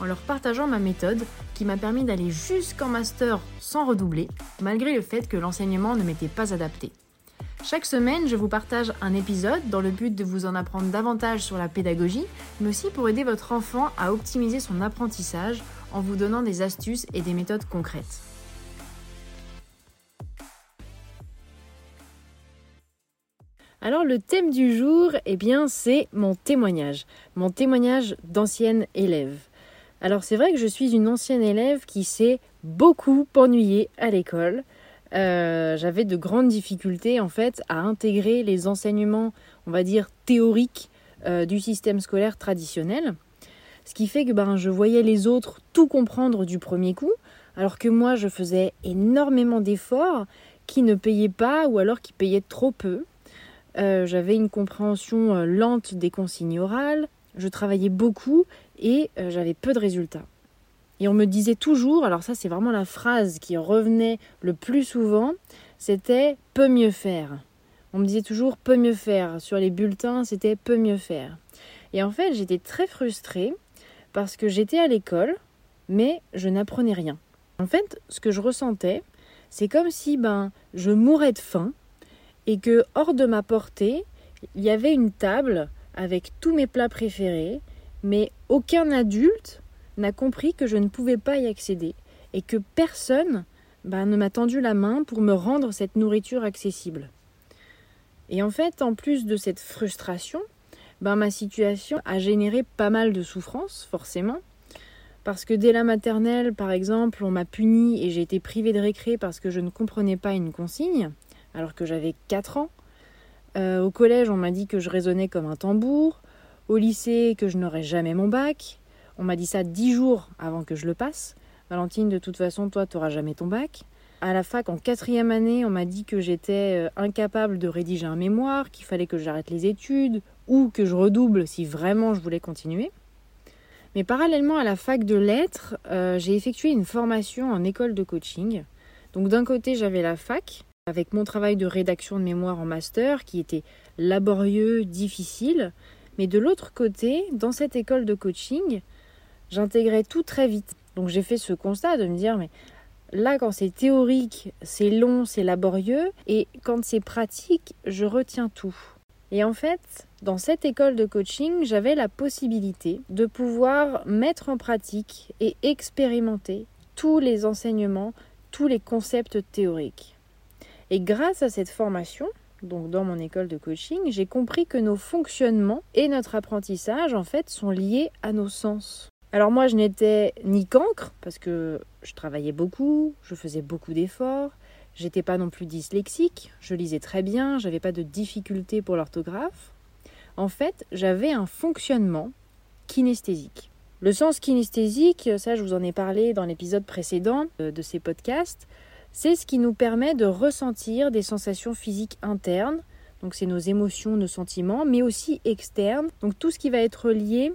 en leur partageant ma méthode qui m'a permis d'aller jusqu'en master sans redoubler, malgré le fait que l'enseignement ne m'était pas adapté. Chaque semaine, je vous partage un épisode dans le but de vous en apprendre davantage sur la pédagogie, mais aussi pour aider votre enfant à optimiser son apprentissage en vous donnant des astuces et des méthodes concrètes. Alors le thème du jour, eh bien, c'est mon témoignage, mon témoignage d'ancienne élève. Alors c'est vrai que je suis une ancienne élève qui s'est beaucoup ennuyée à l'école. Euh, j'avais de grandes difficultés en fait à intégrer les enseignements, on va dire théoriques euh, du système scolaire traditionnel. Ce qui fait que ben, je voyais les autres tout comprendre du premier coup, alors que moi je faisais énormément d'efforts qui ne payaient pas ou alors qui payaient trop peu. Euh, j'avais une compréhension lente des consignes orales, je travaillais beaucoup et euh, j'avais peu de résultats. Et on me disait toujours, alors ça c'est vraiment la phrase qui revenait le plus souvent, c'était peut mieux faire. On me disait toujours peut mieux faire. Sur les bulletins, c'était peut mieux faire. Et en fait, j'étais très frustrée parce que j'étais à l'école, mais je n'apprenais rien. En fait, ce que je ressentais, c'est comme si ben je mourais de faim et que hors de ma portée, il y avait une table avec tous mes plats préférés, mais aucun adulte n'a compris que je ne pouvais pas y accéder et que personne bah, ne m'a tendu la main pour me rendre cette nourriture accessible. Et en fait, en plus de cette frustration, bah, ma situation a généré pas mal de souffrance, forcément. Parce que dès la maternelle, par exemple, on m'a puni et j'ai été privée de récré parce que je ne comprenais pas une consigne, alors que j'avais 4 ans. Euh, au collège, on m'a dit que je raisonnais comme un tambour. Au lycée, que je n'aurais jamais mon bac. On m'a dit ça dix jours avant que je le passe. Valentine, de toute façon, toi, tu n'auras jamais ton bac. À la fac, en quatrième année, on m'a dit que j'étais euh, incapable de rédiger un mémoire, qu'il fallait que j'arrête les études ou que je redouble si vraiment je voulais continuer. Mais parallèlement à la fac de lettres, euh, j'ai effectué une formation en école de coaching. Donc d'un côté, j'avais la fac, avec mon travail de rédaction de mémoire en master qui était laborieux, difficile. Mais de l'autre côté, dans cette école de coaching, j'intégrais tout très vite. Donc j'ai fait ce constat de me dire, mais là, quand c'est théorique, c'est long, c'est laborieux, et quand c'est pratique, je retiens tout. Et en fait, dans cette école de coaching, j'avais la possibilité de pouvoir mettre en pratique et expérimenter tous les enseignements, tous les concepts théoriques. Et grâce à cette formation, donc dans mon école de coaching, j'ai compris que nos fonctionnements et notre apprentissage en fait sont liés à nos sens. Alors moi je n'étais ni cancre parce que je travaillais beaucoup, je faisais beaucoup d'efforts, j'étais pas non plus dyslexique, je lisais très bien, j'avais pas de difficultés pour l'orthographe. En fait, j'avais un fonctionnement kinesthésique. Le sens kinesthésique, ça je vous en ai parlé dans l'épisode précédent euh, de ces podcasts, c'est ce qui nous permet de ressentir des sensations physiques internes, donc c'est nos émotions, nos sentiments, mais aussi externes, donc tout ce qui va être lié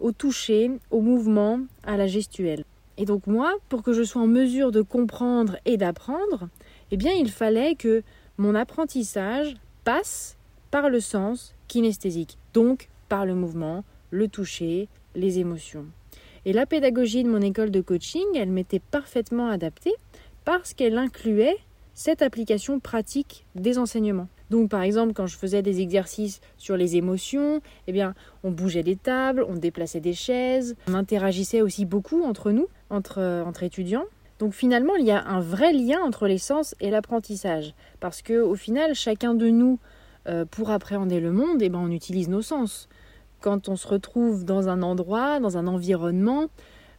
au toucher, au mouvement, à la gestuelle. Et donc moi, pour que je sois en mesure de comprendre et d'apprendre, eh bien il fallait que mon apprentissage passe par le sens kinesthésique, donc par le mouvement, le toucher, les émotions. Et la pédagogie de mon école de coaching, elle m'était parfaitement adaptée parce qu'elle incluait cette application pratique des enseignements. Donc par exemple quand je faisais des exercices sur les émotions, eh bien on bougeait des tables, on déplaçait des chaises, on interagissait aussi beaucoup entre nous, entre, euh, entre étudiants. Donc finalement il y a un vrai lien entre les sens et l'apprentissage parce que au final chacun de nous euh, pour appréhender le monde, eh ben, on utilise nos sens. Quand on se retrouve dans un endroit, dans un environnement,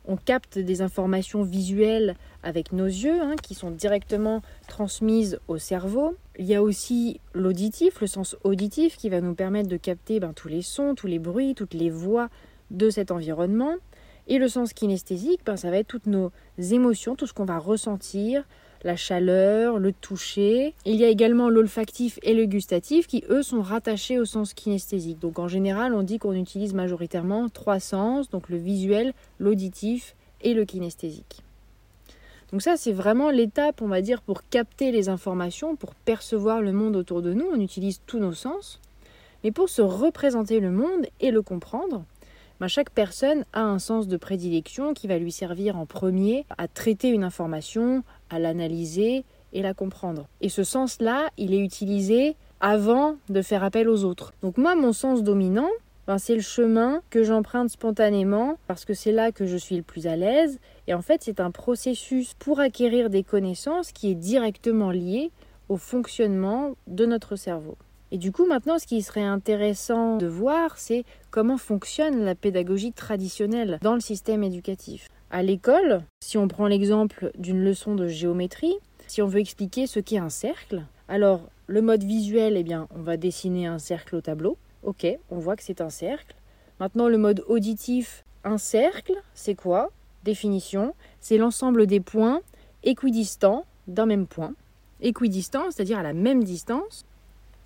on capte des informations visuelles avec nos yeux hein, qui sont directement transmises au cerveau. Il y a aussi l'auditif, le sens auditif qui va nous permettre de capter ben, tous les sons, tous les bruits, toutes les voix de cet environnement. Et le sens kinesthésique, ben, ça va être toutes nos émotions, tout ce qu'on va ressentir la chaleur, le toucher. Il y a également l'olfactif et le gustatif qui, eux, sont rattachés au sens kinesthésique. Donc en général, on dit qu'on utilise majoritairement trois sens, donc le visuel, l'auditif et le kinesthésique. Donc ça, c'est vraiment l'étape, on va dire, pour capter les informations, pour percevoir le monde autour de nous. On utilise tous nos sens. Mais pour se représenter le monde et le comprendre, chaque personne a un sens de prédilection qui va lui servir en premier à traiter une information, à l'analyser et la comprendre. Et ce sens-là, il est utilisé avant de faire appel aux autres. Donc moi, mon sens dominant, ben, c'est le chemin que j'emprunte spontanément parce que c'est là que je suis le plus à l'aise. Et en fait, c'est un processus pour acquérir des connaissances qui est directement lié au fonctionnement de notre cerveau. Et du coup, maintenant, ce qui serait intéressant de voir, c'est comment fonctionne la pédagogie traditionnelle dans le système éducatif. À l'école, si on prend l'exemple d'une leçon de géométrie, si on veut expliquer ce qu'est un cercle, alors le mode visuel, eh bien, on va dessiner un cercle au tableau. Ok, on voit que c'est un cercle. Maintenant, le mode auditif, un cercle, c'est quoi? Définition, c'est l'ensemble des points équidistants d'un même point. Équidistant, c'est-à-dire à la même distance,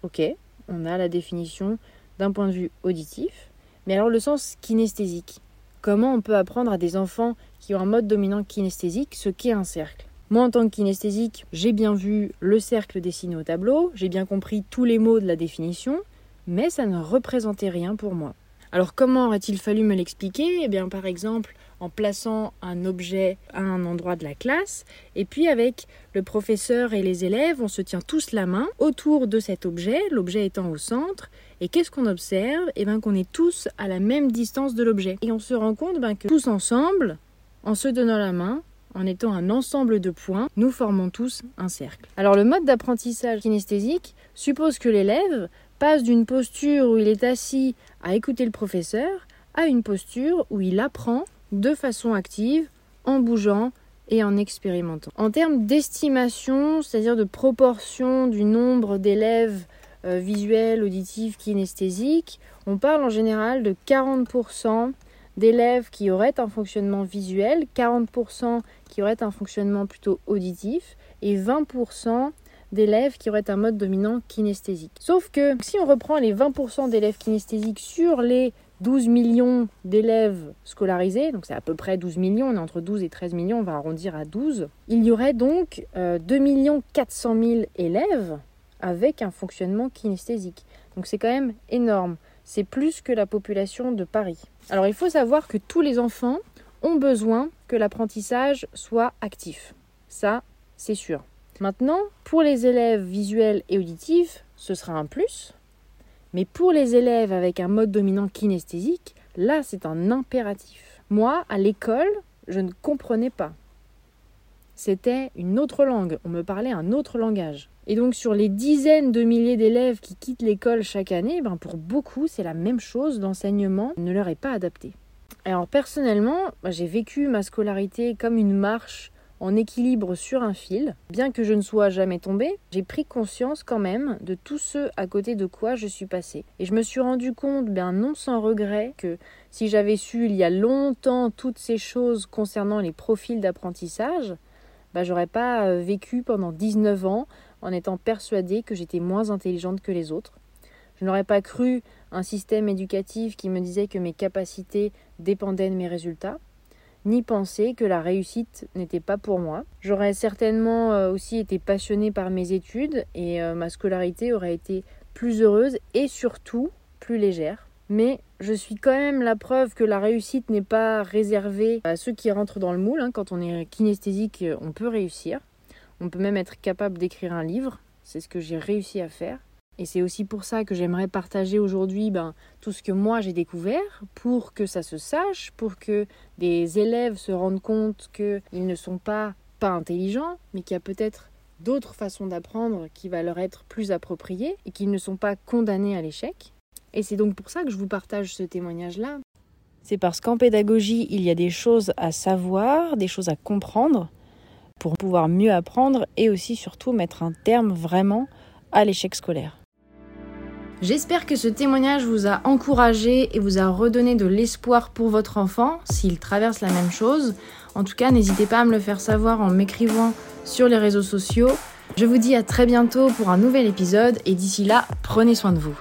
Ok, on a la définition d'un point de vue auditif. Mais alors le sens kinesthésique. Comment on peut apprendre à des enfants qui ont un mode dominant kinesthésique ce qu'est un cercle? Moi en tant que kinesthésique, j'ai bien vu le cercle dessiné au tableau, j'ai bien compris tous les mots de la définition, mais ça ne représentait rien pour moi. Alors comment aurait-il fallu me l'expliquer? Eh bien par exemple en plaçant un objet à un endroit de la classe. Et puis avec le professeur et les élèves, on se tient tous la main autour de cet objet, l'objet étant au centre. Et qu'est-ce qu'on observe? Eh bien qu'on est tous à la même distance de l'objet. Et on se rend compte ben, que tous ensemble, en se donnant la main, en étant un ensemble de points, nous formons tous un cercle. Alors le mode d'apprentissage kinesthésique suppose que l'élève passe d'une posture où il est assis à écouter le professeur à une posture où il apprend de façon active, en bougeant et en expérimentant. En termes d'estimation, c'est-à-dire de proportion du nombre d'élèves euh, visuels, auditifs, kinesthésiques, on parle en général de 40% d'élèves qui auraient un fonctionnement visuel, 40% qui auraient un fonctionnement plutôt auditif et 20% d'élèves qui auraient un mode dominant kinesthésique. Sauf que si on reprend les 20% d'élèves kinesthésiques sur les 12 millions d'élèves scolarisés, donc c'est à peu près 12 millions, on est entre 12 et 13 millions, on va arrondir à 12, il y aurait donc 2 euh, 400 000 élèves avec un fonctionnement kinesthésique. Donc c'est quand même énorme. C'est plus que la population de Paris. Alors il faut savoir que tous les enfants ont besoin que l'apprentissage soit actif. Ça, c'est sûr. Maintenant, pour les élèves visuels et auditifs, ce sera un plus. Mais pour les élèves avec un mode dominant kinesthésique, là, c'est un impératif. Moi, à l'école, je ne comprenais pas. C'était une autre langue, on me parlait un autre langage. Et donc sur les dizaines de milliers d'élèves qui quittent l'école chaque année, ben pour beaucoup c'est la même chose, l'enseignement ne leur est pas adapté. Alors personnellement, ben, j'ai vécu ma scolarité comme une marche en équilibre sur un fil. Bien que je ne sois jamais tombée, j'ai pris conscience quand même de tout ce à côté de quoi je suis passée. Et je me suis rendu compte, bien non sans regret, que si j'avais su il y a longtemps toutes ces choses concernant les profils d'apprentissage, bah, j'aurais pas euh, vécu pendant 19 ans en étant persuadée que j'étais moins intelligente que les autres. Je n'aurais pas cru un système éducatif qui me disait que mes capacités dépendaient de mes résultats ni penser que la réussite n'était pas pour moi. J'aurais certainement euh, aussi été passionnée par mes études et euh, ma scolarité aurait été plus heureuse et surtout plus légère. Mais je suis quand même la preuve que la réussite n'est pas réservée à ceux qui rentrent dans le moule. Hein. Quand on est kinesthésique, on peut réussir. On peut même être capable d'écrire un livre. C'est ce que j'ai réussi à faire. Et c'est aussi pour ça que j'aimerais partager aujourd'hui ben, tout ce que moi j'ai découvert, pour que ça se sache, pour que des élèves se rendent compte qu'ils ne sont pas pas intelligents, mais qu'il y a peut-être d'autres façons d'apprendre qui va leur être plus appropriées et qu'ils ne sont pas condamnés à l'échec. Et c'est donc pour ça que je vous partage ce témoignage-là. C'est parce qu'en pédagogie, il y a des choses à savoir, des choses à comprendre pour pouvoir mieux apprendre et aussi surtout mettre un terme vraiment à l'échec scolaire. J'espère que ce témoignage vous a encouragé et vous a redonné de l'espoir pour votre enfant s'il traverse la même chose. En tout cas, n'hésitez pas à me le faire savoir en m'écrivant sur les réseaux sociaux. Je vous dis à très bientôt pour un nouvel épisode et d'ici là, prenez soin de vous.